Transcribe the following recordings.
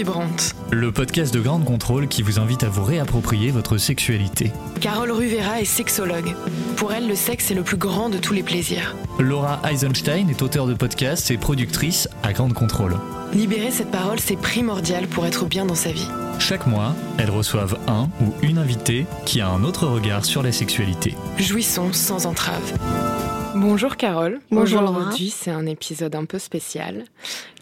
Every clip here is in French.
vibrante. Le podcast de Grande Contrôle qui vous invite à vous réapproprier votre sexualité. Carole Ruvera est sexologue. Pour elle, le sexe est le plus grand de tous les plaisirs. Laura Eisenstein est auteure de podcasts et productrice à Grande Contrôle. Libérer cette parole, c'est primordial pour être bien dans sa vie. Chaque mois, elles reçoivent un ou une invitée qui a un autre regard sur la sexualité. Jouissons sans entrave. Bonjour Carole. Bonjour Laura. Aujourd'hui, c'est un épisode un peu spécial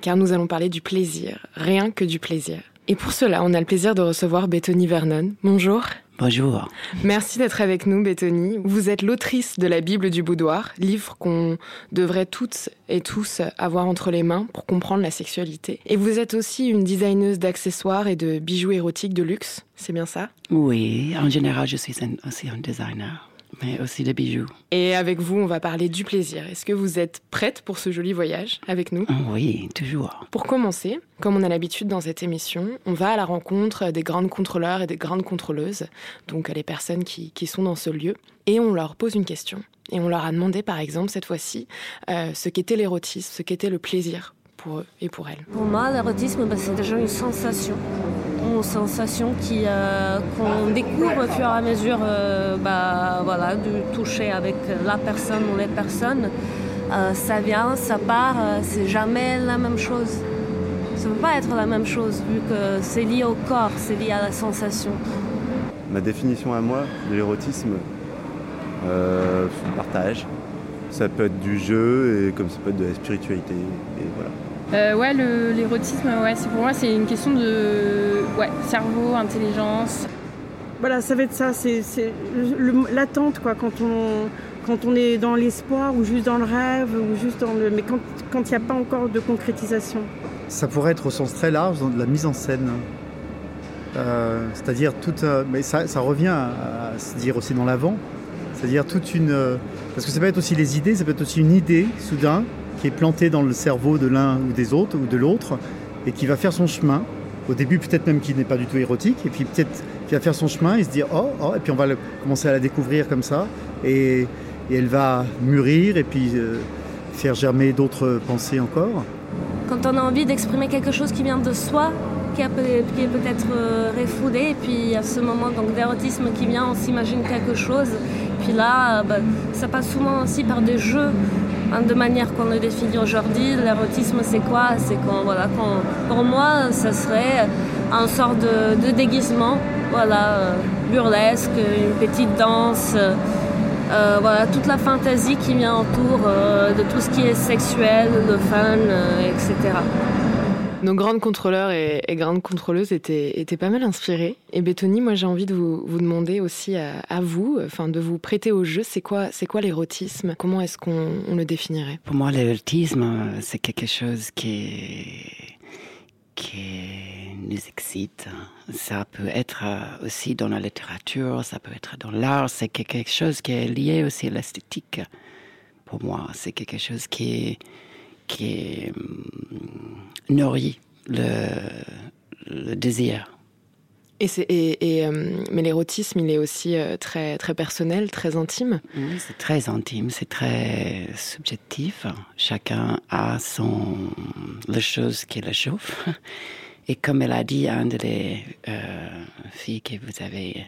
car nous allons parler du plaisir, rien que du plaisir. Et pour cela, on a le plaisir de recevoir Bethany Vernon. Bonjour. Bonjour. Merci d'être avec nous, Bethany. Vous êtes l'autrice de la Bible du boudoir, livre qu'on devrait toutes et tous avoir entre les mains pour comprendre la sexualité. Et vous êtes aussi une designeuse d'accessoires et de bijoux érotiques de luxe, c'est bien ça? Oui, en général, je suis un- aussi un designer, mais aussi de bijoux. Et avec vous, on va parler du plaisir. Est-ce que vous êtes prête pour ce joli voyage avec nous? Oui, toujours. Pour commencer, comme on a l'habitude dans cette émission, on va à la rencontre des grandes contrôleurs et des grandes contrôleuses, donc les personnes qui, qui sont dans ce lieu, et on leur pose une question. Et on leur a demandé, par exemple, cette fois-ci, euh, ce qu'était l'érotisme, ce qu'était le plaisir pour eux et pour elles. Pour moi, l'érotisme, bah, c'est déjà une sensation. Une sensation qui, euh, qu'on découvre au fur et à mesure euh, bah, voilà, de toucher avec la personne ou les personnes. Euh, ça vient, ça part, c'est jamais la même chose. Ça ne peut pas être la même chose vu que c'est lié au corps, c'est lié à la sensation. Ma définition à moi de l'érotisme, partage. Ça peut être du jeu et comme ça peut être de la spiritualité. Et voilà. Euh, ouais, l'érotisme, ouais, c'est pour moi, c'est une question de ouais, cerveau, intelligence. Voilà, ça va être ça, c'est l'attente quoi, quand on, quand on est dans l'espoir ou juste dans le rêve ou juste dans le, mais quand quand il n'y a pas encore de concrétisation. Ça pourrait être au sens très large dans de la mise en scène. Euh, c'est-à-dire toute, euh, mais ça, ça revient à, à se dire aussi dans l'avant. C'est-à-dire toute une, euh, parce que ça peut être aussi les idées, ça peut être aussi une idée soudain qui est plantée dans le cerveau de l'un ou des autres ou de l'autre et qui va faire son chemin. Au début peut-être même qui n'est pas du tout érotique et puis peut-être qui va faire son chemin et se dire oh oh et puis on va commencer à la découvrir comme ça et, et elle va mûrir et puis euh, faire germer d'autres pensées encore. Quand on a envie d'exprimer quelque chose qui vient de soi, qui, est peut-être euh, refoulé, et puis a ce moment d'érotisme qui vient, on s'imagine quelque chose. Puis là, euh, bah, ça passe souvent aussi par des jeux, de manière qu'on le définit aujourd'hui. L'érotisme, c'est quoi? C'est quand, voilà, quand, pour moi, ça serait un sort de, déguisement, voilà, euh, burlesque, une petite danse. euh, voilà, toute la fantaisie qui vient autour euh, de tout ce qui est sexuel, le fun, etc. Nos grandes contrôleurs et, grandes contrôleuses étaient, étaient pas mal inspirées. Et Bethany, moi j'ai envie de vous, demander aussi à, à vous, enfin de vous prêter au jeu, c'est quoi, c'est quoi l'érotisme? Comment est-ce qu'on on le définirait? Pour moi, l'érotisme, euh, c'est quelque chose qui, qui nous excite. Ça peut être euh, aussi dans la littérature, ça peut être dans l'art. C'est quelque chose qui est lié aussi à l'esthétique. Pour moi, c'est quelque chose qui, qui hum, nourrit le, le désir. et et, et, euh, Mais l'érotisme, il est aussi euh, très, très personnel, très intime. Oui, c'est très intime, c'est très subjectif. Chacun a son la chose qui le chauffe. Et comme elle a dit à une des euh, filles que vous avez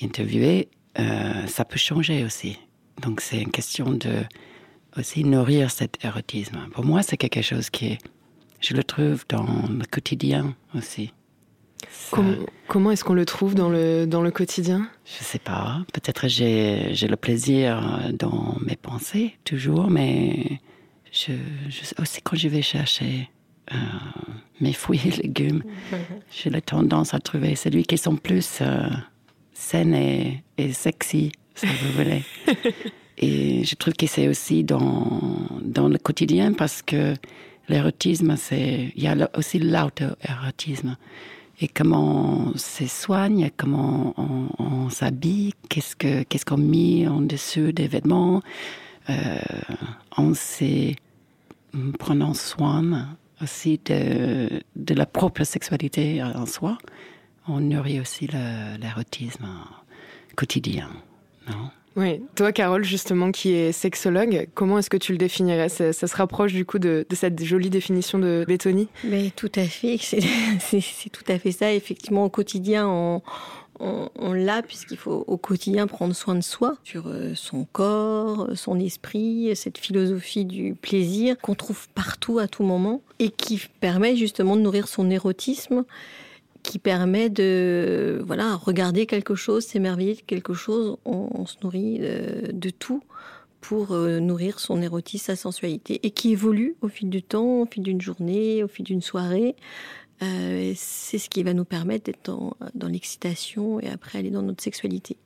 interviewées, euh, ça peut changer aussi. Donc c'est une question de aussi nourrir cet érotisme. Pour moi, c'est quelque chose qui, je le trouve dans le quotidien aussi. Ça- comment est-ce qu'on le trouve dans le, dans le quotidien? Je sais pas. Peut-être j'ai j'ai le plaisir dans mes pensées toujours, mais je, je aussi quand je vais chercher euh, mes fruits et légumes, j'ai la tendance à trouver celui qui sont plus euh, saines et, et sexy, si vous voulez. et je trouve que c'est aussi dans dans le quotidien parce que l'érotisme, c'est il y a aussi l'auto-érotisme. Et comment on se soigne, comment on, on s'habille, qu'est-ce que qu'est-ce qu'on met en dessous des vêtements, euh, en se prenant soin aussi de, de la propre sexualité en soi, on nourrit aussi l'érotisme quotidien, non? Oui, toi Carole, justement, qui est sexologue, comment est-ce que tu le définirais? Ça, se rapproche du coup de, cette jolie définition de Bétoni Mais tout à fait, c'est tout à fait ça. Effectivement, au quotidien, on, on, l'a puisqu'il faut au quotidien prendre soin de soi, sur euh, son corps, son esprit, cette philosophie du plaisir qu'on trouve partout à tout moment et qui permet justement de nourrir son érotisme qui permet de voilà regarder quelque chose, s'émerveiller de quelque chose. On, se nourrit euh, de, tout pour euh, nourrir son érotisme, sa sensualité, et qui évolue au fil du temps, au fil d'une journée, au fil d'une soirée. Euh, c'est ce qui va nous permettre d'être dans, dans l'excitation et après aller dans notre sexualité.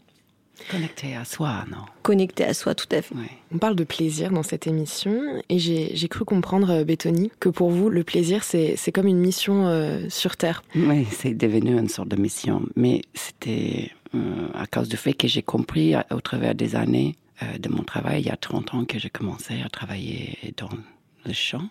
Connecté à soi, non? Connecté à soi, tout à fait. On parle de plaisir dans cette émission et j'ai cru comprendre, euh, Béthony, que pour vous, le plaisir, c'est comme une mission euh, sur Terre. Oui, c'est devenu une sorte de mission. Mais c'était euh, à cause du fait que j'ai compris au travers des années de mon travail, il y a 30 ans que j'ai commencé à travailler dans le chant.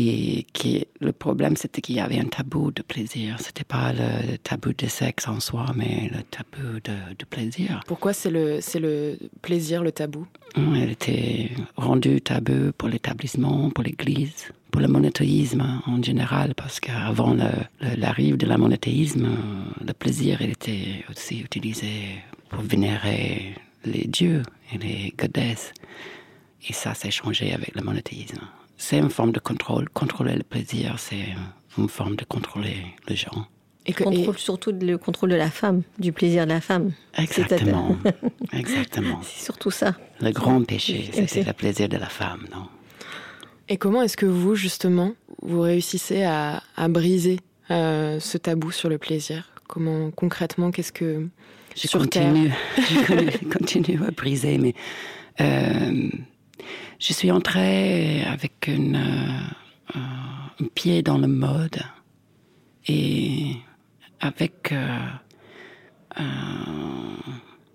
Et qui, le problème, c'était qu'il y avait un tabou de plaisir. C'était pas le tabou de sexe en soi, mais le tabou de, plaisir. Pourquoi c'est le, c'est le plaisir, le tabou? Elle était rendue tabou pour l'établissement, pour l'Église, pour le monothéisme en général, parce qu'avant l'arrivée de la monothéisme, le plaisir il était aussi utilisé pour vénérer les dieux et les godesses. Et ça s'est changé avec le monothéisme c'est une forme de contrôle. Contrôler le plaisir, c'est une forme de contrôler les gens. Et contrôle surtout le contrôle de la femme, du plaisir de la femme. Exactement. Exactement. C'est surtout ça. Le grand péché, c'est le plaisir de la femme, non? Et comment est-ce que vous, justement, vous réussissez à, briser euh, ce tabou sur le plaisir? Comment, concrètement, qu'est-ce que... Je continue, je continue à briser, mais... Euh, je suis entrée avec euh, un pied dans le mode et avec euh, euh,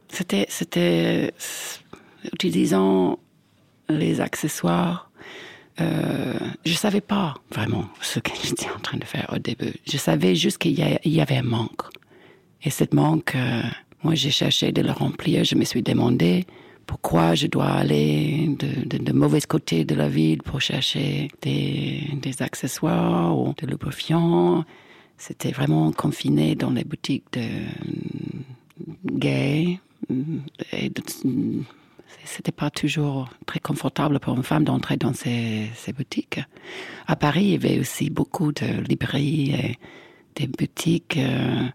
c'était c'était utilisant les accessoires je savais pas vraiment ce que j'étais en train de faire au début. Je savais juste qu'il y, avait un manque. Et cette manque, moi j'ai cherché de le remplir. Je me suis demandé pourquoi je dois aller de, mauvais côté de la ville pour chercher des, accessoires ou de lubrifiants. C'était vraiment confiné dans les boutiques de gays. Et c'était pas toujours très confortable pour une femme d'entrer dans ces, ces, boutiques. À Paris, il y avait aussi beaucoup de librairies et des boutiques, euh,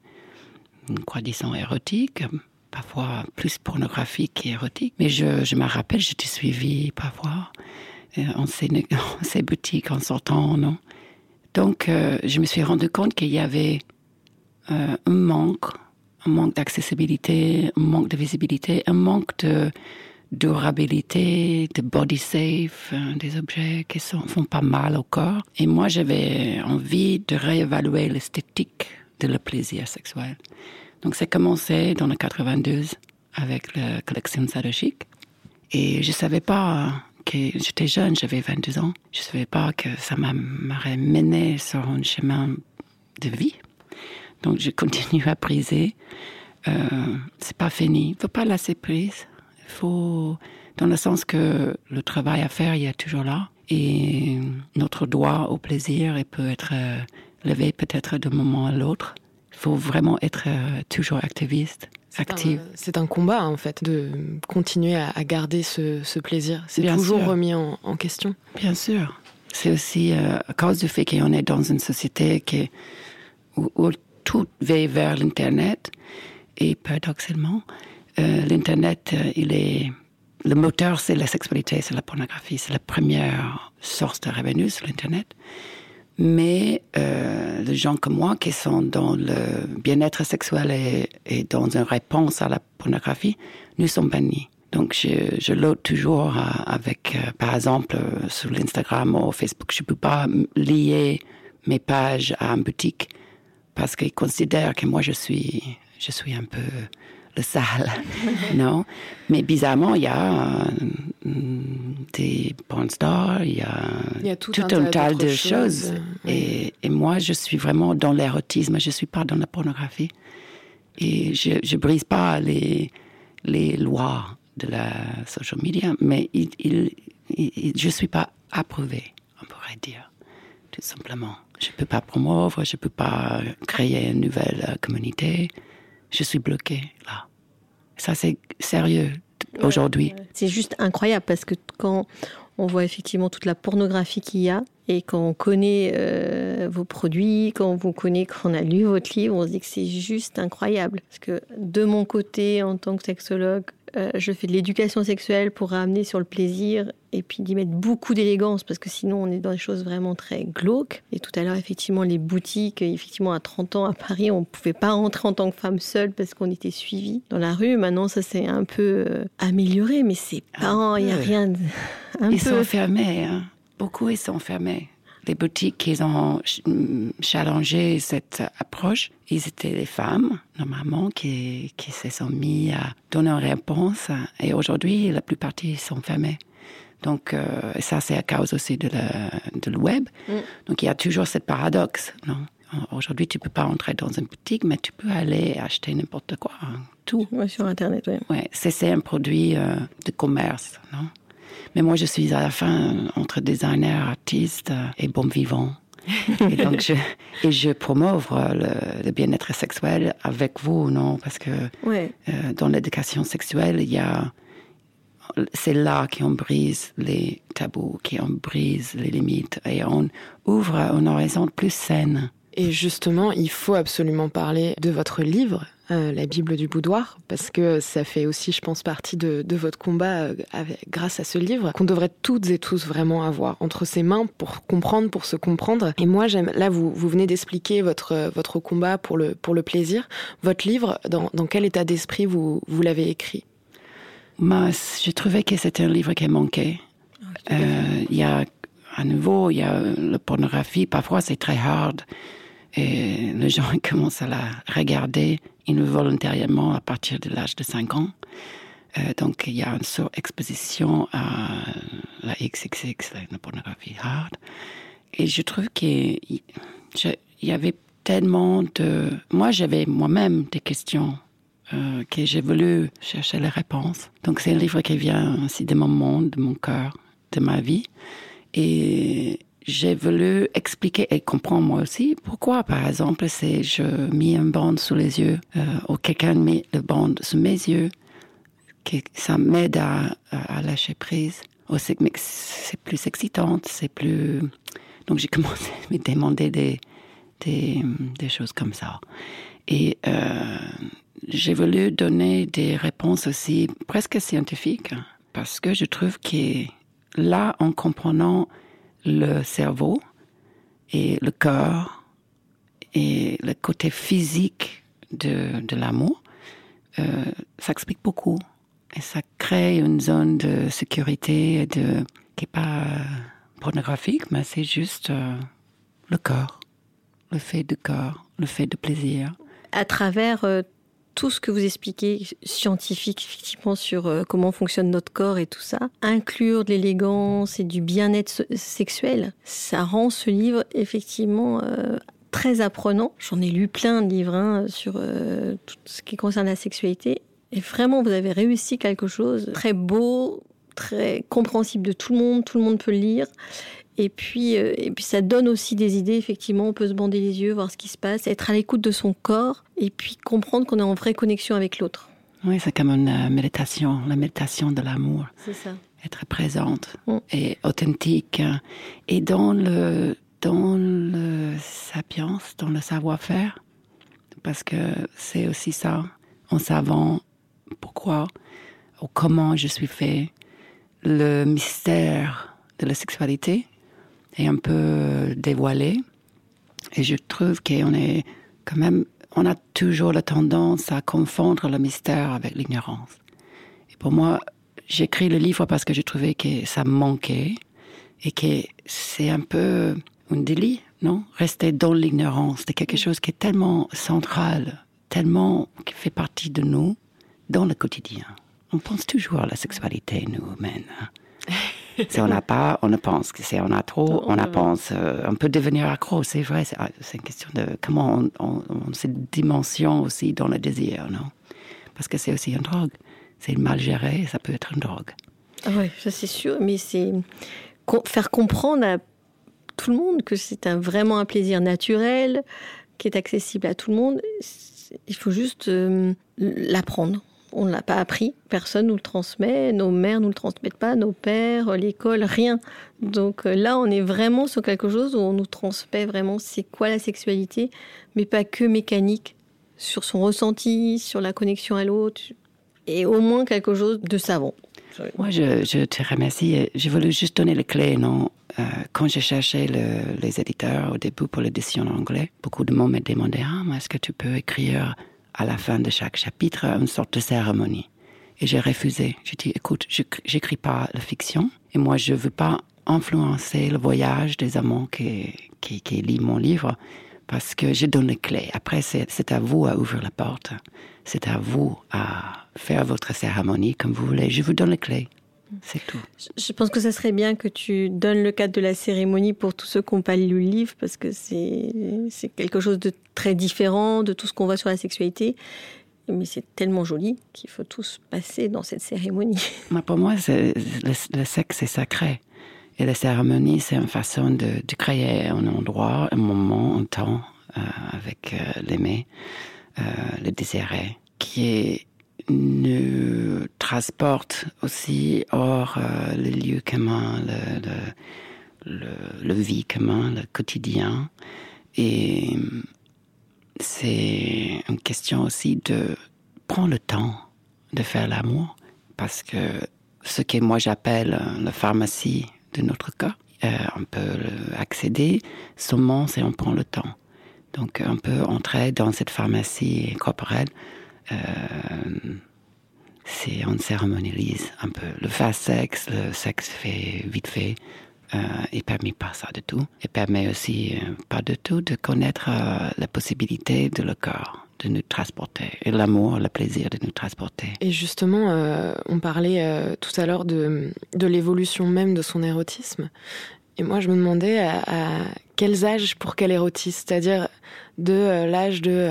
quoi disons, érotiques parfois plus pornographique et érotique. Mais je, je me rappelle, j'étais suivie parfois euh, en, ces, boutiques en sortant, non Donc, euh, je me suis rendu compte qu'il y avait euh, un manque, un manque d'accessibilité, un manque de visibilité, un manque de durabilité, de body safe, des objets qui sont, font pas mal au corps. Et moi, j'avais envie de réévaluer l'esthétique de le plaisir sexuel. Donc, ça commencé dans le 92 avec la collection Sadochik. Et je savais pas que j'étais jeune, j'avais 22 ans. Je savais pas que ça m'aurait mené sur un chemin de vie. Donc, je continue à briser. Euh, c'est pas fini. Il faut pas lasser prise. Faut, dans le sens que le travail à faire, il est toujours là. Et notre droit au plaisir, il peut être euh, levé peut-être d'un moment à l'autre faut vraiment être euh, toujours activiste, active. C'est un combat en fait de continuer à, garder ce, plaisir. C'est toujours remis en, question. Bien sûr. C'est aussi euh, à cause du fait qu'on est dans une société qui, où, tout va vers l'Internet et paradoxalement, euh, l'Internet, il est le moteur, c'est la sexualité, c'est la pornographie, c'est la première source de revenus sur l'Internet. Mais euh, les gens comme moi qui sont dans le bien-être sexuel et, et, dans une réponse à la pornographie, nous sommes bannis. Donc je, je toujours euh, avec, euh, par exemple, euh, sur l'Instagram ou Facebook, je peux pas lier mes pages à une boutique parce qu'ils considèrent que moi je suis, je suis un peu le sale, non? Mais bizarrement, il y a des porn stars, il y a, tout, un, tas, de choses. Et, et, moi, je suis vraiment dans l'érotisme, je suis pas dans la pornographie. Et je, je brise pas les, les lois de la social media, mais il, il, il, je ne suis pas approuvée, on pourrait dire, tout simplement. Je ne peux pas promouvoir, je ne peux pas créer une nouvelle communauté. Je suis bloquée là. Ça, c'est sérieux aujourd'hui. C'est juste incroyable parce que quand on voit effectivement toute la pornographie qu'il y a et quand on connaît euh, vos produits, quand on vous connaît, quand on a lu votre livre, on se dit que c'est juste incroyable. Parce que de mon côté, en tant que sexologue, euh, je fais de l'éducation sexuelle pour ramener sur le plaisir et puis d'y mettre beaucoup d'élégance parce que sinon on est dans des choses vraiment très glauques. Et tout à l'heure, effectivement, les boutiques, effectivement, à 30 ans à Paris, on ne pouvait pas rentrer en tant que femme seule parce qu'on était suivi dans la rue. Maintenant, ça s'est un peu euh, amélioré, mais c'est pas, il n'y a rien. De, ils sont fermés, hein. Beaucoup ils sont fermés les boutiques qui ont challengé cette approche, ils étaient les femmes, normalement, qui, qui se sont mis à donner une réponse. Et aujourd'hui, la plupart sont fermés. Donc, euh, ça, c'est à cause aussi de, de le web. Mm. Donc, il y a toujours ce paradoxe, non? Aujourd'hui, tu peux pas entrer dans une boutique, mais tu peux aller acheter n'importe quoi, hein, tout. sur Internet, oui. Ouais, c'est un produit euh, de commerce, non? Mais moi, je suis à la fin entre designer, artiste et bon vivant. et donc, je, et je promouve le, bien-être sexuel avec vous, non? Parce que euh, dans l'éducation sexuelle, il y a. C'est là qu'on brise les tabous, qu'on brise les limites et on ouvre un horizon plus saine. Et justement, il faut absolument parler de votre livre, euh, La Bible du boudoir, parce que ça fait aussi, je pense, partie de, votre combat euh, grâce à ce livre, qu'on devrait toutes et tous vraiment avoir entre ses mains pour comprendre, pour se comprendre. Et moi, j'aime. Là, vous, vous venez d'expliquer votre, votre combat pour le, pour le plaisir. Votre livre, dans, dans quel état d'esprit vous, vous l'avez écrit? Moi, j'ai trouvé que c'était un livre qui manquait. Ah, euh, il y a, à nouveau, il y a la pornographie. Parfois, c'est très hard. Et les gens commencent à la regarder involontairement à partir de l'âge de 5 ans. Euh, donc il y a une surexposition à la XXX, la pornographie hard. Et je trouve qu'il y avait tellement de... Moi, j'avais moi-même des questions euh, que j'ai voulu chercher les réponses. Donc c'est un livre qui vient aussi de mon monde, de mon cœur, de ma vie. Et j'ai voulu expliquer et comprendre moi aussi pourquoi, par exemple, c'est je mis une bande sous les yeux euh, ou quelqu'un met le bande sous mes yeux, que ça m'aide à, lâcher prise. c'est plus excitant, c'est plus. Donc j'ai commencé à me demander des, des, des choses comme ça. Et euh, j'ai voulu donner des réponses aussi presque scientifiques parce que je trouve que là, en comprenant le cerveau et le cœur et le côté physique de, de l'amour, euh, ça explique beaucoup. Et ça crée une zone de sécurité de, qui n'est pas pornographique, mais c'est juste euh, le cœur, le fait de cœur, le fait de plaisir. À travers euh, tout ce que vous expliquez scientifique effectivement sur euh, comment fonctionne notre corps et tout ça, inclure de l'élégance et du bien-être sexuel, ça rend ce livre effectivement euh, très apprenant. J'en ai lu plein de livres hein, sur euh, tout ce qui concerne la sexualité. Et vraiment, vous avez réussi quelque chose très beau, très compréhensible de tout le monde, tout le monde peut le lire. Et puis, euh, et puis ça donne aussi des idées, effectivement, on peut se bander les yeux, voir ce qui se passe, être à l'écoute de son corps, et puis comprendre qu'on est en vraie connexion avec l'autre. Oui, c'est comme une euh, méditation, la méditation de l'amour. C'est ça. Être présente mm. et authentique. Et dans le, dans le sapience, dans le savoir-faire, parce que c'est aussi ça, en savant pourquoi ou comment je suis fait, le mystère de la sexualité, est un peu dévoilé. Et je trouve qu'on est quand même, on a toujours la tendance à confondre le mystère avec l'ignorance. Et pour moi, j'écris le livre parce que je trouvais que ça manquait et que c'est un peu un délit, non? Rester dans l'ignorance de quelque chose qui est tellement central, tellement qui fait partie de nous dans le quotidien. On pense toujours à la sexualité, nous, humains. si on n'a pas, on ne pense que si on a trop, on, a pense, euh, on peut devenir accro. C'est vrai, c'est ah, une question de comment on, on, on, cette dimension aussi dans le désir, non? Parce que c'est aussi une drogue. c'est mal géré, ça peut être une drogue. Ah oui, ça c'est sûr, mais c'est faire comprendre à tout le monde que c'est un, vraiment un plaisir naturel, qui est accessible à tout le monde. Il faut juste euh, l'apprendre. On ne l'a pas appris, personne nous le transmet, nos mères nous le transmettent pas, nos pères, l'école, rien. Donc euh, là, on est vraiment sur quelque chose où on nous transmet vraiment c'est quoi la sexualité, mais pas que mécanique, sur son ressenti, sur la connexion à l'autre, et au moins quelque chose de savant. Moi, je, te remercie. Je voulais juste donner les clés, non? Euh, Quand j'ai cherché les éditeurs au début pour l'édition en anglais, beaucoup de monde me demandaient ah, est-ce que tu peux écrire à la fin de chaque chapitre une sorte de cérémonie Et j'ai refusé. J'ai dit écoute, je j'écris pas la fiction, et moi, je veux pas influencer le voyage des amants qui, qui, qui lisent mon livre parce que je donne les clés. Après, c'est à vous à ouvrir la porte. C'est à vous à faire votre cérémonie comme vous voulez. Je vous donne les clés. C'est tout. Je pense que ça serait bien que tu donnes le cadre de la cérémonie pour tous ceux qui n'ont pas lu le livre, parce que c'est quelque chose de très différent de tout ce qu'on voit sur la sexualité. Mais c'est tellement joli qu'il faut tous passer dans cette cérémonie. pour moi, le, le sexe est sacré. Et la cérémonie, c'est une façon de, de, créer un endroit, un moment, un temps euh, avec euh, l'aimé, euh, le désiré, qui nous transporte aussi hors euh, le lieu commun, le, le, le, vie commun, le quotidien. Et c'est une question aussi de prendre le temps de faire l'amour, parce que ce que moi j'appelle la pharmacie de notre cas. Euh, on peut accéder seulement si on prend le temps. Donc on peut entrer dans cette pharmacie corporelle. Euh, c'est on cérémonialise un peu le fast sexe, le sexe fait vite fait. Euh, et permet pas ça du tout. Et permet aussi euh, pas du tout de connaître euh, la possibilité de le corps de nous transporter et l'amour, le plaisir de nous transporter. Et justement, euh, on parlait tout à l'heure de, de l'évolution même de son érotisme. Et moi, je me demandais à, à quels âges pour quel érotisme, c'est-à-dire de l'âge de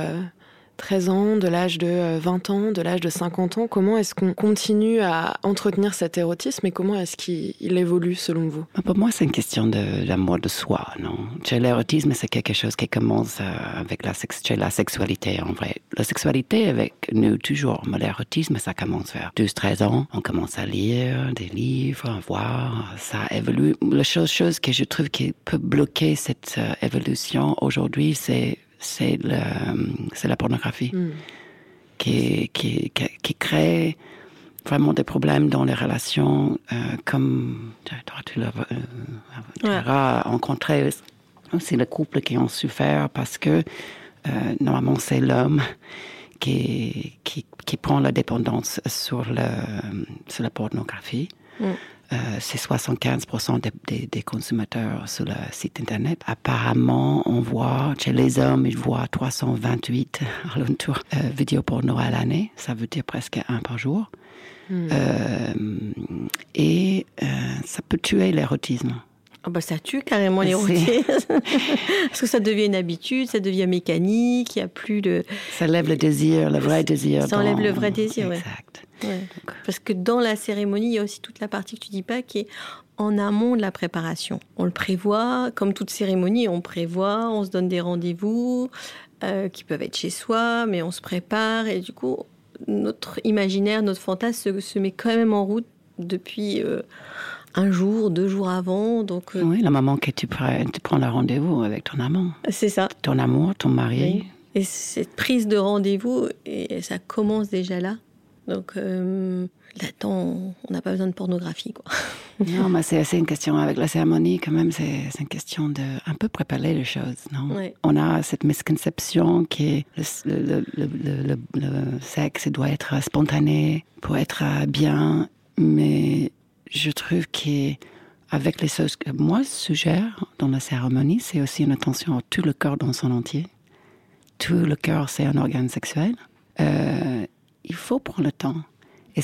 13 ans, de l'âge de 20 euh, ans, de l'âge de 50 ans Comment est-ce qu'on continue à entretenir cet érotisme et comment est-ce qu'il évolue selon vous? Pour moi, c'est une question de, de, soi, non? L'érotisme, c'est quelque chose qui commence euh, avec la, sex la sexualité, en vrai. La sexualité avec nous, toujours. Mais l'érotisme, ça commence vers 12-13 ans. On commence à lire des livres, à voir. Ça évolue. La chose, chose que je trouve qui peut bloquer cette euh, évolution aujourd'hui, c'est c'est la pornographie mm. qui, qui, qui, crée vraiment des problèmes dans les relations, euh, comme tu l'as euh, rencontré aussi les couples qui ont souffert parce que euh, normalement c'est l'homme qui, qui, qui, prend la dépendance sur, le, sur la pornographie. Mm. Euh, c'est 75% des, des, des, consommateurs sur le site internet. Apparemment, on voit chez les hommes, ils voient 328 alentours euh, vidéos porno à l'année. Ça veut dire presque un par jour. Hmm. Euh, et euh, ça peut tuer l'érotisme. Oh bah ça tue carrément l'érotisme. Parce que ça devient une habitude, ça devient mécanique, il n'y a plus de... Ça lève le désir, le vrai désir. Ça enlève le vrai désir, Exact. Parce que dans la cérémonie, il y a aussi toute la partie que tu dis pas qui est en amont de la préparation. On le prévoit, comme toute cérémonie, on prévoit, on se donne des rendez-vous euh, qui peuvent être chez soi, mais on se prépare et du coup, notre imaginaire, notre fantasme se, met quand même en route depuis euh, un jour, deux jours avant. Donc, euh... Oui, la maman que tu prends, tu prends le rendez-vous avec ton amant. C'est ça. Ton amour, ton mari. Oui. Et cette prise de rendez-vous, et ça commence déjà là. Donc euh, là-dedans, on n'a pas besoin de pornographie. Quoi. Non, mais c'est une question avec la cérémonie, quand même, c'est une question de un peu préparer les choses. Non? Ouais. On a cette misconception que le, le, le, le, sexe doit être spontané pour être bien, mais je trouve qu'avec les choses que moi je suggère dans la cérémonie, c'est aussi une attention à tout le corps dans son entier. Tout le corps, c'est un organe sexuel. Euh, il faut prendre le temps. Et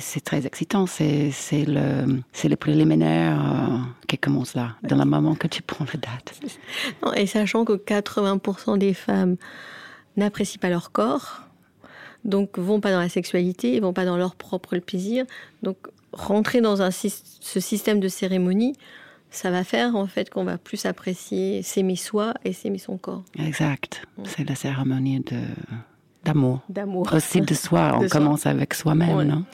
c'est très excitant, c'est le, préliminaire euh, qui commence là, dans le moment que tu prends la date. Et sachant que 80% des femmes n'apprécient pas leur corps, donc vont pas dans la sexualité, vont pas dans leur propre plaisir. Donc rentrer dans un, ce système de cérémonie, ça va faire en fait qu'on va plus apprécier s'aimer soi et s'aimer son corps. Exact. C'est la cérémonie de d'amour. D'amour. Aussi de soi. On commence avec soi-même, non?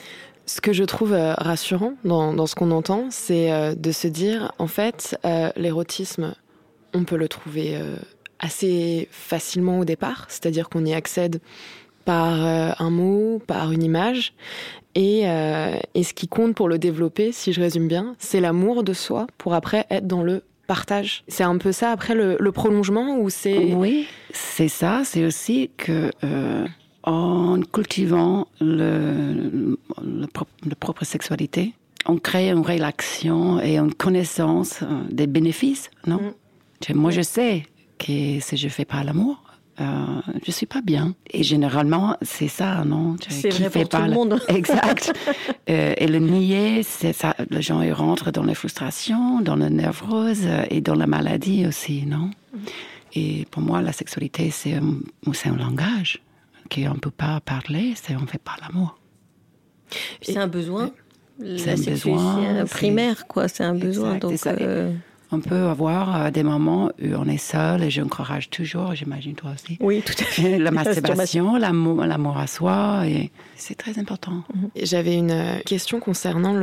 Ce que je trouve euh, rassurant dans, dans ce qu'on entend, c'est euh, de se dire, en fait, euh, l'érotisme, on peut le trouver assez facilement au départ, c'est-à-dire qu'on y accède par un mot, par une image, et, et, ce qui compte pour le développer, si je résume bien, c'est l'amour de soi pour après être dans le partage. C'est un peu ça après le, le prolongement ou c'est... Oui, c'est ça, c'est aussi que en cultivant le, le, propre sexualité, on crée une relation et une connaissance euh, des bénéfices, non? Mm. Moi, je sais que si je fais pas l'amour, euh, je suis pas bien. Et généralement, c'est ça, non? C'est vrai pour tout le monde. Exact. euh, et le nier, c'est ça. Les gens ils rentrent dans la frustration, dans la névrose et dans la maladie aussi, non? Mm. Et pour moi, la sexualité, c'est un, un langage qu'on ne peut pas parler, c'est on ne fait pas l'amour. C'est un besoin. C'est un besoin primaire, quoi. C'est un besoin. donc, euh, On peut avoir euh, des moments où on est seul et j'encourage toujours, j'imagine toi aussi. Oui, tout à fait. La masturbation, l'amour à soi, et c'est très important. Mhm. J'avais une euh, question concernant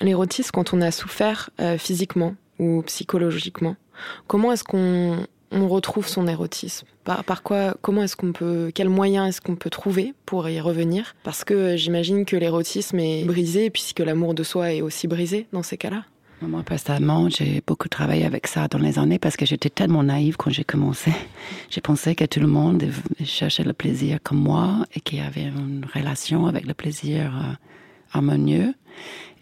l'érotisme quand on a souffert physiquement ou psychologiquement. Comment est-ce qu'on on retrouve son érotisme? Par, quoi Comment est-ce qu'on peut Quels moyens est-ce qu'on peut trouver pour y revenir? Parce que euh, j'imagine que l'érotisme est brisé puisque l'amour de soi est aussi brisé dans ces cas-là. Moi, personnellement, j'ai beaucoup travaillé avec ça dans les années parce que j'étais tellement naïve quand j'ai commencé. J'ai pensé que tout le monde cherchait le plaisir comme moi et qu'il y avait une relation avec le plaisir euh, harmonieux.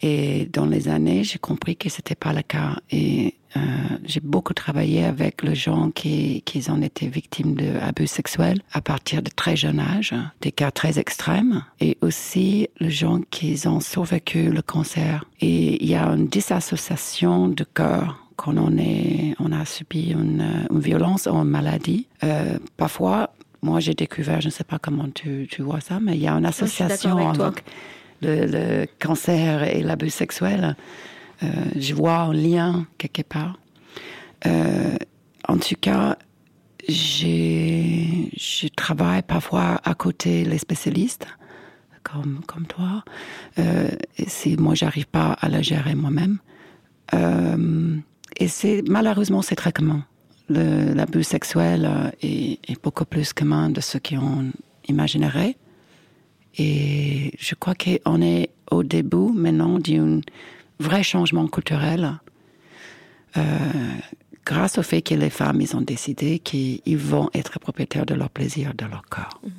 Et dans les années, j'ai compris que c'était pas le cas. Et euh, j'ai beaucoup travaillé avec les gens qui, qui ont été victimes d'abus sexuels à partir de très jeune âge, des cas très extrêmes, et aussi les gens qui ont survécu le cancer. Et il y a une disassociation de cœur quand on est, on a subi une, une violence ou une maladie. Euh, parfois, moi j'ai découvert, je ne sais pas comment tu, tu vois ça, mais il y a une association avec le, cancer et l'abus sexuel, euh, je vois un lien quelque part. Euh, en tout cas, je travaille parfois à côté les spécialistes, comme, comme toi. Euh, si moi, j'arrive pas à la gérer moi-même. Euh, et c'est malheureusement, c'est très commun. L'abus sexuel est, est, beaucoup plus commun de ce qu'on imaginerait. Et je crois qu'on est au début maintenant d'un vrai changement culturel euh, grâce au fait que les femmes ils ont décidé qu'ils vont être propriétaires de leur plaisir, de leur corps. Mm-hmm.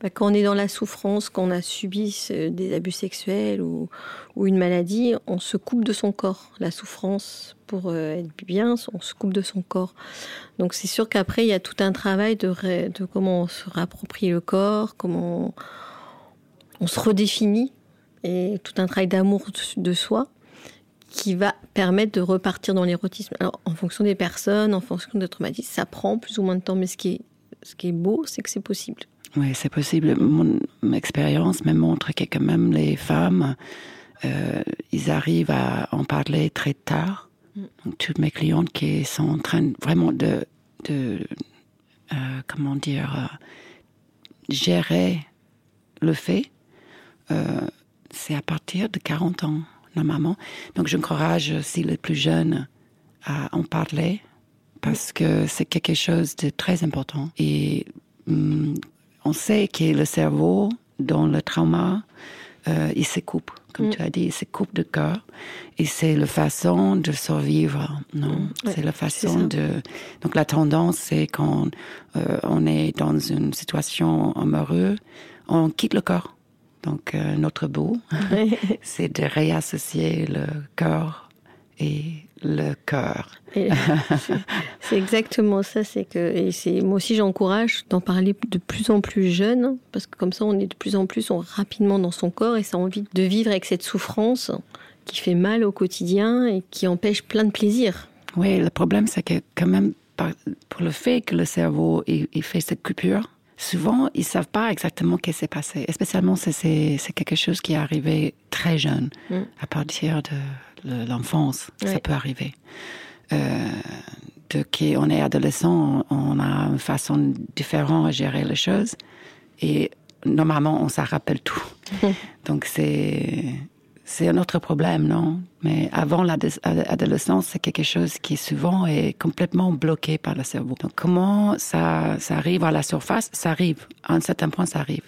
Bah, quand on est dans la souffrance, quand on a subi des abus sexuels ou, une maladie, on se coupe de son corps. La souffrance, pour euh, être bien, on se coupe de son corps. Donc c'est sûr qu'après, il y a tout un travail de, comment on se réapproprie le corps, comment se redéfinit et tout un travail d'amour de soi qui va permettre de repartir dans l'érotisme. Alors, en fonction des personnes, en fonction de traumatisme, ça prend plus ou moins de temps, mais ce qui est, ce qui est beau, c'est que c'est possible. Oui, c'est possible. Mon expérience me montre que quand même les femmes, euh, ils arrivent à en parler très tard. Mm. Donc, toutes mes clientes qui sont en train vraiment de, de euh, comment dire, euh, gérer le fait c'est à partir de 40 ans, normalement. Donc, j'encourage aussi les plus jeunes à en parler parce que c'est quelque chose de très important. Et hum, on sait que le cerveau, dans le trauma, euh, il se coupe, comme mm. tu as dit, il se coupe de cœur. Et c'est la façon de survivre, non? Mm. C'est la façon de... Donc la tendance, c'est quand euh, on est dans une situation amoureuse, on quitte le corps. Donc, euh, notre beau, c'est de réassocier le corps et le cœur. c'est exactement ça. C'est que et moi aussi j'encourage d'en parler de plus en plus jeune parce que comme ça on est de plus en plus on, rapidement dans son corps et ça a envie de vivre avec cette souffrance qui fait mal au quotidien et qui empêche plein de plaisir. Oui, le problème c'est que quand même pour le fait que le cerveau il fait cette coupure, souvent, ils savent pas exactement ce qui s'est passé. Et spécialement, c'est- quelque chose qui est arrivé très jeune, Mm. à partir de l'enfance, ça peut arriver. Euh, de qu'on est adolescent, on, on a une façon différente à gérer les choses. Et normalement, on s'en rappelle tout. Donc, c'est c'est un autre problème, non? Mais avant l'adolescence, c'est quelque chose qui souvent est complètement bloqué par le cerveau. Donc, comment ça, ça arrive à la surface? Ça arrive. À un certain point, ça arrive.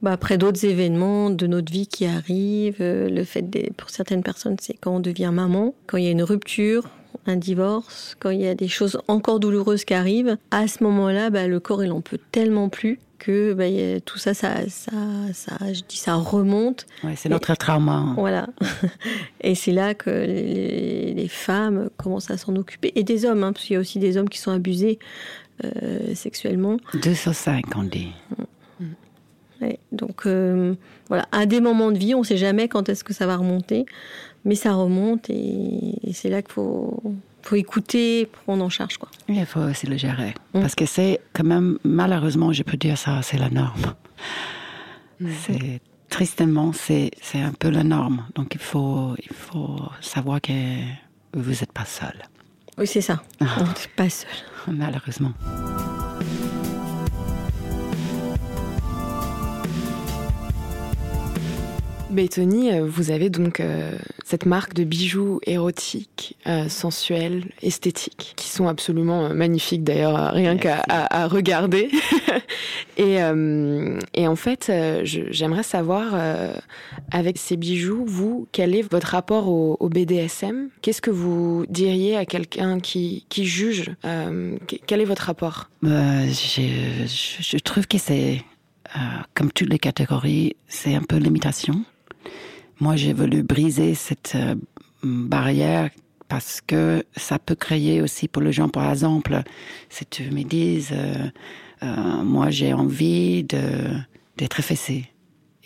Bah, après d'autres événements de notre vie qui arrivent, euh, le fait des, pour certaines personnes, c'est quand on devient maman, quand il y a une rupture, un divorce, quand il y a des choses encore douloureuses qui arrivent, à ce moment-là, bah, le corps il en peut tellement plus que bah, tout ça, ça, ça, ça, je dis ça remonte. Ouais, c'est notre trauma. Voilà. Et c'est là que les, les femmes commencent à s'en occuper. Et des hommes, hein, parce qu'il y a aussi des hommes qui sont abusés euh, sexuellement. 2 sur 5, on dit. Ouais, donc euh, voilà, à des moments de vie, on ne sait jamais quand est-ce que ça va remonter, mais ça remonte et, et c'est là qu'il faut, faut écouter, prendre en charge. Quoi. Il faut aussi le gérer. Mm. Parce que c'est quand même, malheureusement, je peux dire ça, c'est la norme. C'est tristement, c'est c'est un peu la norme. Donc il faut, il faut savoir que vous n'êtes pas seul, Oui, c'est ça. On n'est pas seul. malheureusement. Bétoni, euh, vous avez donc euh, cette marque de bijoux érotiques, euh, sensuels, esthétiques, qui sont absolument magnifiques d'ailleurs, rien qu'à à, à regarder. et, euh, et en fait, j'aimerais savoir, avec ces bijoux, vous, quel est votre rapport au, au BDSM Qu'est-ce que vous diriez à quelqu'un qui, qui juge que- Quel est votre rapport? Euh, je, trouve que c'est, comme toutes les catégories, c'est un peu l'imitation. Moi, j'ai voulu briser cette euh, barrière parce que ça peut créer aussi pour les gens, par exemple, si tu me dises, euh, euh, moi j'ai envie d'être fessé.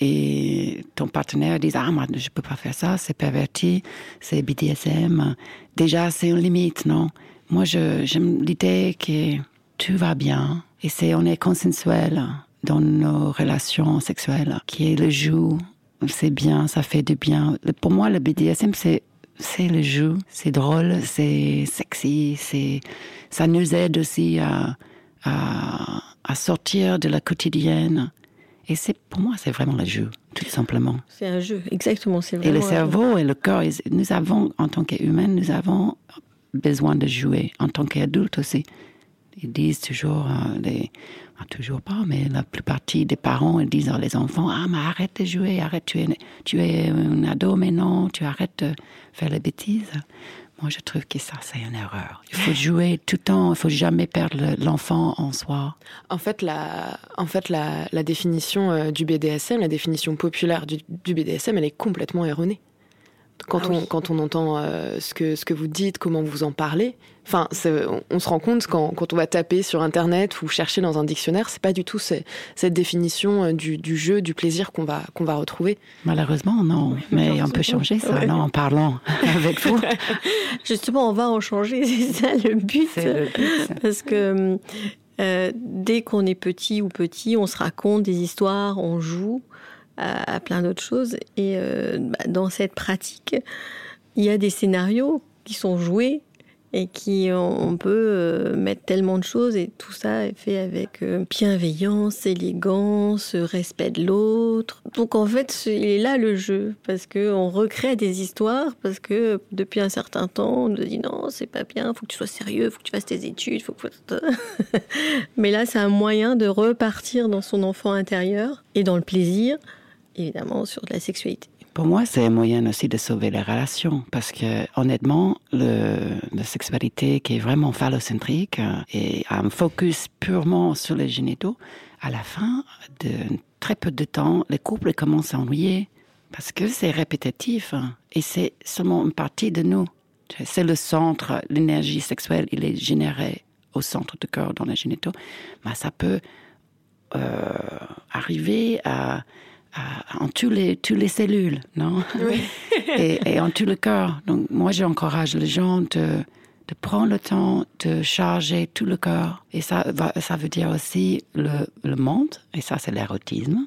Et ton partenaire dit, ah, moi, je peux pas faire ça, c'est perverti, c'est BDSM. Déjà, c'est une limite, non? Moi, j'aime l'idée que tout va bien et c'est, on est consensuel dans nos relations sexuelles, qui est le jeu, c'est bien, ça fait du bien. Pour moi, le BDSM, c'est, c'est le jeu, c'est drôle, c'est sexy, c'est, ça nous aide aussi à, à, à sortir de la quotidienne. Et c'est, pour moi, c'est vraiment le jeu, tout simplement. C'est un jeu, exactement. C'est Et le cerveau et le corps, nous avons, en tant qu'humains, nous avons besoin de jouer, en tant qu'adultes aussi. Ils disent toujours, euh, les, ah, toujours pas, mais la plupart des parents, disent à les enfants, ah, mais arrête de jouer, arrête, tu es, tu es un ado, mais non, tu arrêtes de faire les bêtises. Moi, je trouve que ça, c'est une erreur. Il faut jouer tout le temps, il faut jamais perdre le- l'enfant en soi. En fait, la, en fait, la, la définition euh, du BDSM, la définition populaire du BDSM, elle est complètement erronée. Quand, Ah on, oui. quand on entend euh, ce, que, ce que vous dites, comment vous en parlez, enfin, on, on se rend compte quand, quand on va taper sur Internet ou chercher dans un dictionnaire, c'est pas du tout cette définition euh, du, du jeu, du plaisir qu'on va, qu'on va retrouver. Malheureusement, non. Mais on peut changer ça, Ouais. non, en parlant avec vous. Justement, on va en changer, c'est ça le but. C'est le but. Parce que euh, dès qu'on est petit ou petit, on se raconte des histoires, on joue à, plein d'autres choses. Et euh, bah, dans cette pratique, il y a des scénarios qui sont joués et qui on, on peut euh, mettre tellement de choses et tout ça est fait avec euh, bienveillance, élégance, respect de l'autre. Donc en fait, il est là le jeu parce que on recrée des histoires parce que depuis un certain temps, on nous dit non, c'est pas bien, faut que tu sois sérieux, faut que tu fasses tes études, faut que Mais là, c'est un moyen de repartir dans son enfant intérieur et dans le plaisir, évidemment sur la sexualité. Pour moi, c'est un moyen aussi de sauver les relations parce que, honnêtement, la sexualité qui est vraiment phallocentrique euh, et un focus purement sur les génitaux, à la fin de très peu de temps, les couples commencent à ennuyer parce que c'est répétitif hein, et c'est seulement une partie de nous. C'est le centre, l'énergie sexuelle, il est généré au centre du corps dans les génitaux, mais ça peut euh, arriver à- en tous les, tous les cellules, non? Et, et en tout le corps. Donc moi, j'encourage les gens de, de prendre le temps de charger tout le corps. Et ça, ça veut dire aussi le, le monde, et ça c'est l'érotisme,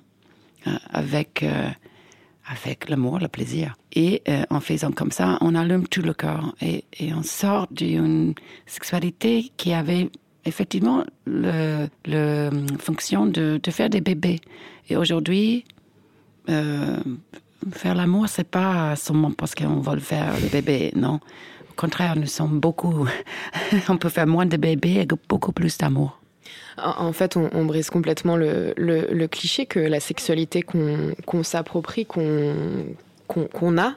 euh, avec, euh, avec l'amour, le plaisir. Et euh, en faisant comme ça, on allume tout le corps et, et on sort d'une sexualité qui avait effectivement le, le fonction de, de faire des bébés. Et aujourd'hui, euh, faire l'amour, c'est pas seulement parce qu'on va le faire le bébé, non. Au contraire, nous sommes beaucoup. on peut faire moins de bébés et beaucoup plus d'amour. En fait, on, brise complètement le, cliché que la sexualité qu'on qu s'approprie, qu'on a,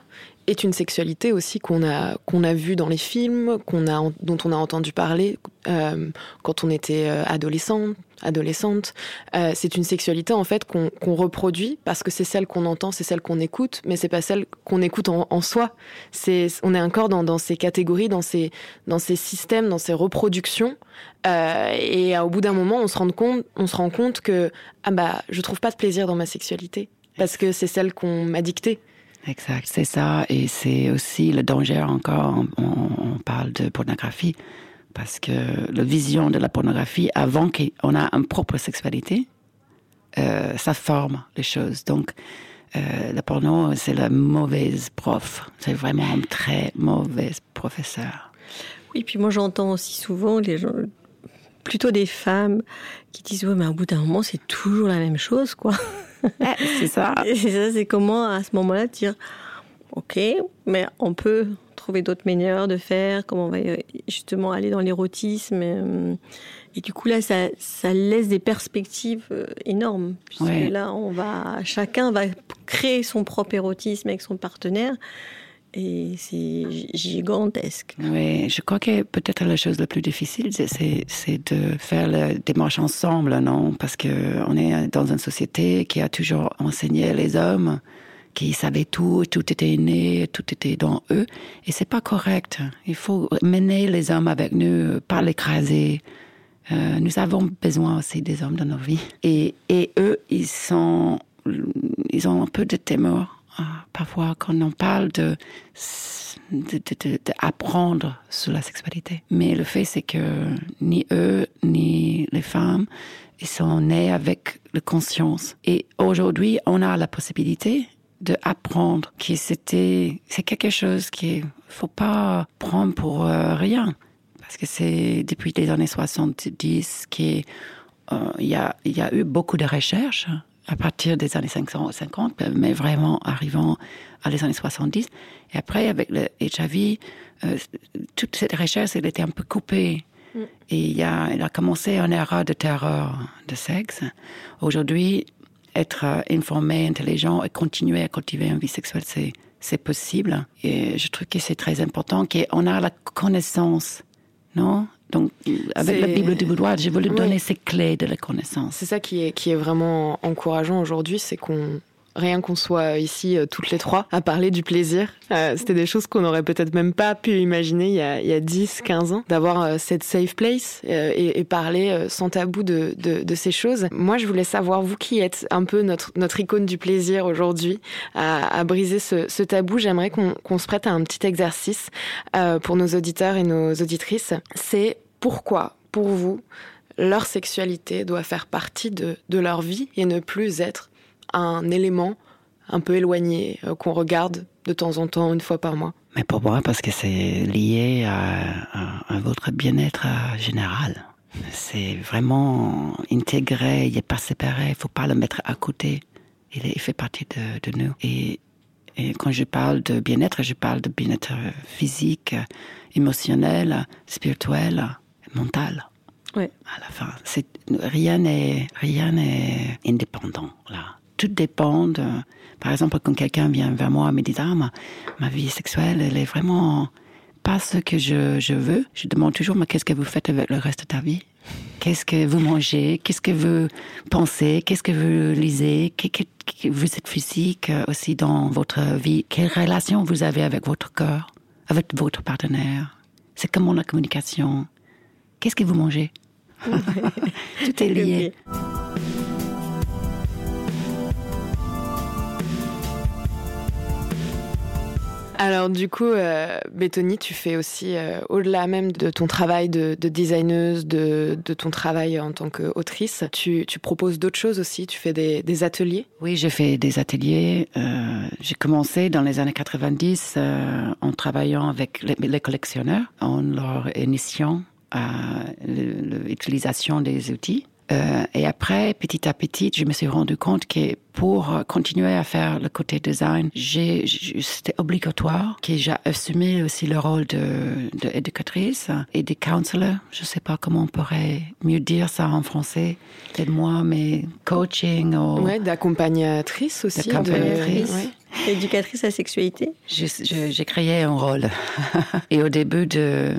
est une sexualité aussi qu'on a qu'on a vue dans les films, qu'on a dont on a entendu parler euh, quand on était euh, adolescent, adolescente. Euh, c'est une sexualité en fait qu'on qu reproduit parce que c'est celle qu'on entend, c'est celle qu'on écoute, mais c'est pas celle qu'on écoute en, soi. On est encore dans, dans ces catégories, dans ces dans ces systèmes, dans ces reproductions. Et au bout d'un moment, on se rend compte, on se rend compte que ah bah je trouve pas de plaisir dans ma sexualité parce que c'est celle qu'on m'a dictée. Exact, c'est ça. Et c'est aussi le danger encore, on, parle de pornographie, parce que la vision de la pornographie, avant qu'on a une propre sexualité, euh, ça forme les choses. Donc, euh, la porno, c'est la mauvaise prof. C'est vraiment un très mauvais professeur. Oui, puis moi j'entends aussi souvent les gens, plutôt des femmes qui disent ouais mais au bout d'un moment c'est toujours la même chose quoi. c'est ça. Et ça c'est comment à ce moment-là dire ok mais on peut trouver d'autres manières de faire comment on va justement aller dans l'érotisme et, et du coup là ça, ça laisse des perspectives énormes puisque ouais. là on va chacun va créer son propre érotisme avec son partenaire et c'est gigantesque. Oui, je crois que peut-être la chose la plus difficile, c'est de faire la démarche ensemble, non? Parce que on est dans une société qui a toujours enseigné les hommes qui savaient tout, tout était né, tout était dans eux, et c'est pas correct. Il faut mener les hommes avec nous, pas l'écraser. Euh, nous avons besoin aussi des hommes dans nos vies, et, eux, ils ils ont un peu de témor parfois quand on parle de d'apprendre sur la sexualité. Mais le fait, c'est que ni eux, ni les femmes, ils sont nés avec la conscience. Et aujourd'hui, on a la possibilité d'apprendre que c'était, c'est quelque chose qu'il faut pas prendre pour euh, rien. Parce que c'est depuis les années 70 qu'il euh, y, a, y a eu beaucoup de recherches à partir des années 550, mais vraiment arrivant à les années 70. Et après, avec le HIV, euh, toute cette recherche, elle était un peu coupée. Mm. Et il, y a, il a commencé une era de terreur de sexe. Aujourd'hui, être informé, intelligent et continuer à cultiver une vie sexuelle, c'est, c'est possible. Et je trouve que c'est très important qu'on a la connaissance, non? Donc, avec la Bible du boudoir, j'ai voulu donner oui. ces clés de la connaissance. C'est ça qui est, qui est vraiment encourageant aujourd'hui, c'est qu'on rien qu'on soit ici euh, toutes les trois à parler du plaisir. Euh, C'était des choses qu'on n'aurait peut-être même pas pu imaginer il y a, il y a 10, 15 ans, d'avoir euh, cette safe place et, parler sans tabou de, de, ces choses. Moi, je voulais savoir, vous qui êtes un peu notre, icône du plaisir aujourd'hui, à, briser ce, tabou, j'aimerais qu'on qu se prête à un petit exercice pour nos auditeurs et nos auditrices. C'est pourquoi, pour vous, leur sexualité doit faire partie de leur vie et ne plus être un élément un peu éloigné euh, qu'on regarde de temps en temps, une fois par mois. Mais pour moi, parce que c'est lié à, à, à votre bien-être général. C'est vraiment intégré, il n'est pas séparé, il ne faut pas le mettre à côté. Il, est, il fait partie de, de nous. Et, et quand je parle de bien-être, je parle de bien-être physique, émotionnel, spirituel, mental. Oui. À la fin, rien n'est rien n'est indépendant là tout dépend de, par exemple, quand quelqu'un vient vers moi et me dit, ah, ma, ma vie sexuelle, elle est vraiment pas ce que je, je veux. Je demande toujours, mais qu'est-ce que vous faites avec le reste de ta vie? Qu'est-ce que vous mangez? Qu'est-ce que vous pensez? Qu'est-ce que vous lisez? Que, que, que vous êtes physique aussi dans votre vie? Quelle relation vous avez avec votre corps? Avec votre partenaire? C'est comment la communication? Qu'est-ce que vous mangez? Tout est lié. Alors du coup, euh, Béthony, tu fais aussi, euh, au-delà même de ton travail de, de designeuse, de, de, ton travail en tant qu'autrice, tu, tu proposes d'autres choses aussi, tu fais des, des ateliers? Oui, j'ai fait des ateliers. Euh, j'ai commencé dans les années 90 euh, en travaillant avec les, les collectionneurs, en leur initiant à l'utilisation des outils. Euh, et après, petit à petit, je me suis rendu compte que pour continuer à faire le côté design, j'ai, c'était obligatoire que j'ai assumé aussi le rôle de, de éducatrice et de counselor. Je sais pas comment on pourrait mieux dire ça en français. Aide-moi, mais coaching ou... Ouais, d'accompagnatrice aussi. D'accompagnatrice. De... Ouais. Éducatrice à sexualité? J'ai créé un rôle. Et au début de,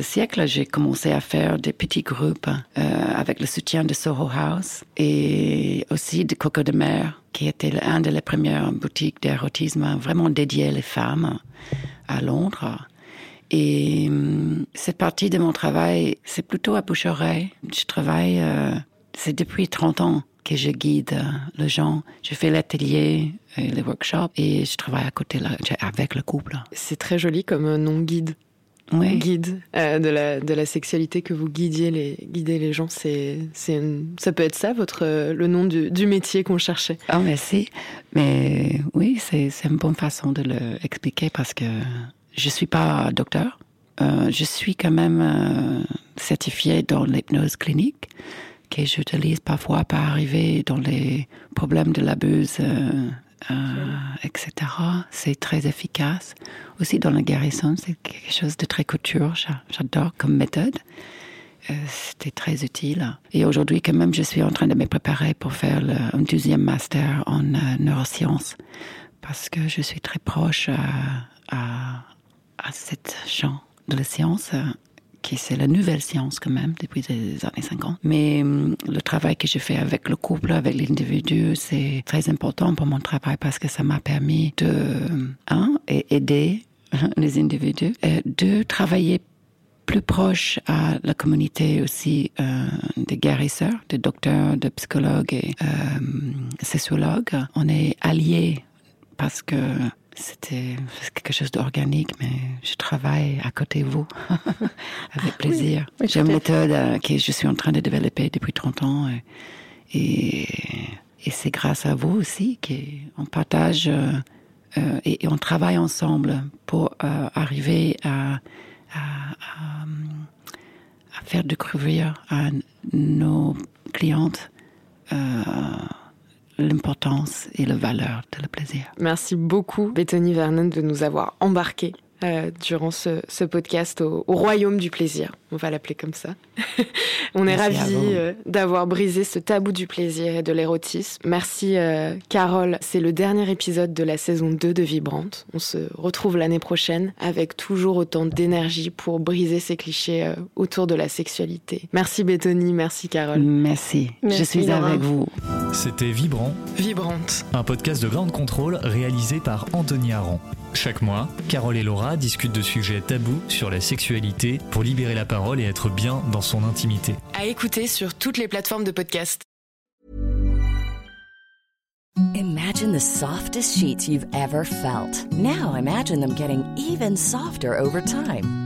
siècle, j'ai commencé à faire des petits groupes euh, avec le soutien de Soho House et aussi de Coco de Mer, qui était un des premières boutiques d'érotisme vraiment dédiées aux femmes à Londres. Et cette partie de mon travail, c'est plutôt à bouche-oreille. Je travaille, euh, c'est depuis 30 ans que je guide les gens. Je fais l'atelier, les workshops et je travaille à côté avec le couple. C'est très joli comme nom guide. Oui. Guide euh, de, la, de la sexualité que vous guidiez les, guidez les gens. C'est, c'est ça peut être ça, votre, le nom du, du métier qu'on cherchait. Ah, merci. Mais oui, c'est, c'est une bonne façon de l'expliquer parce que je suis pas docteur. Euh, je suis quand même euh, certifiée dans l'hypnose clinique que j'utilise parfois pour arriver dans les problèmes de l'abus, euh, euh, etc. C'est très efficace. Aussi dans la guérison, c'est quelque chose de très couture. J'adore comme méthode. Euh, C'était très utile. Et aujourd'hui, quand même, je suis en train de me préparer pour faire un deuxième master en euh, neurosciences parce que je suis très proche à, à, à cette champ de la science qui c'est la nouvelle science quand même depuis les années 50. Mais le travail que je fais avec le couple, avec l'individu, c'est très important pour mon travail parce que ça m'a permis de, un, aider les individus, et deux, travailler plus proche à la communauté aussi euh, des guérisseurs, des docteurs, des psychologues et euh, sociologues. On est alliés parce que c'était quelque chose d'organique, mais je travaille à côté de vous avec plaisir. Oui, oui, J'ai une méthode euh, que je suis en train de développer depuis 30 ans et, et, et c'est grâce à vous aussi qu'on partage euh, euh, et, et, on travaille ensemble pour euh, arriver à, à, à, à, faire découvrir à nos clientes euh, l'importance et la valeur de le plaisir. Merci beaucoup, Bethany Vernon, de nous avoir embarqués euh, durant ce, ce podcast au, au, royaume du plaisir. On va l'appeler comme ça. On est ravis euh, d'avoir brisé ce tabou du plaisir et de l'érotisme. Merci, euh, Carole. C'est le dernier épisode de la saison 2 de Vibrante. On se retrouve l'année prochaine avec toujours autant d'énergie pour briser ces clichés euh, autour de la sexualité. Merci, Bethany. Merci, Carole. Merci. Merci Je suis Laura. avec vous. C'était Vibrant, Vibrante. un podcast de grande contrôle réalisé par Anthony Aron. Chaque mois, Carole et Laura discutent de sujets tabous sur la sexualité pour libérer la parole et être bien dans son intimité. À écouter sur toutes les plateformes de podcast. Imagine the softest sheets you've ever felt. Now imagine them getting even softer over time.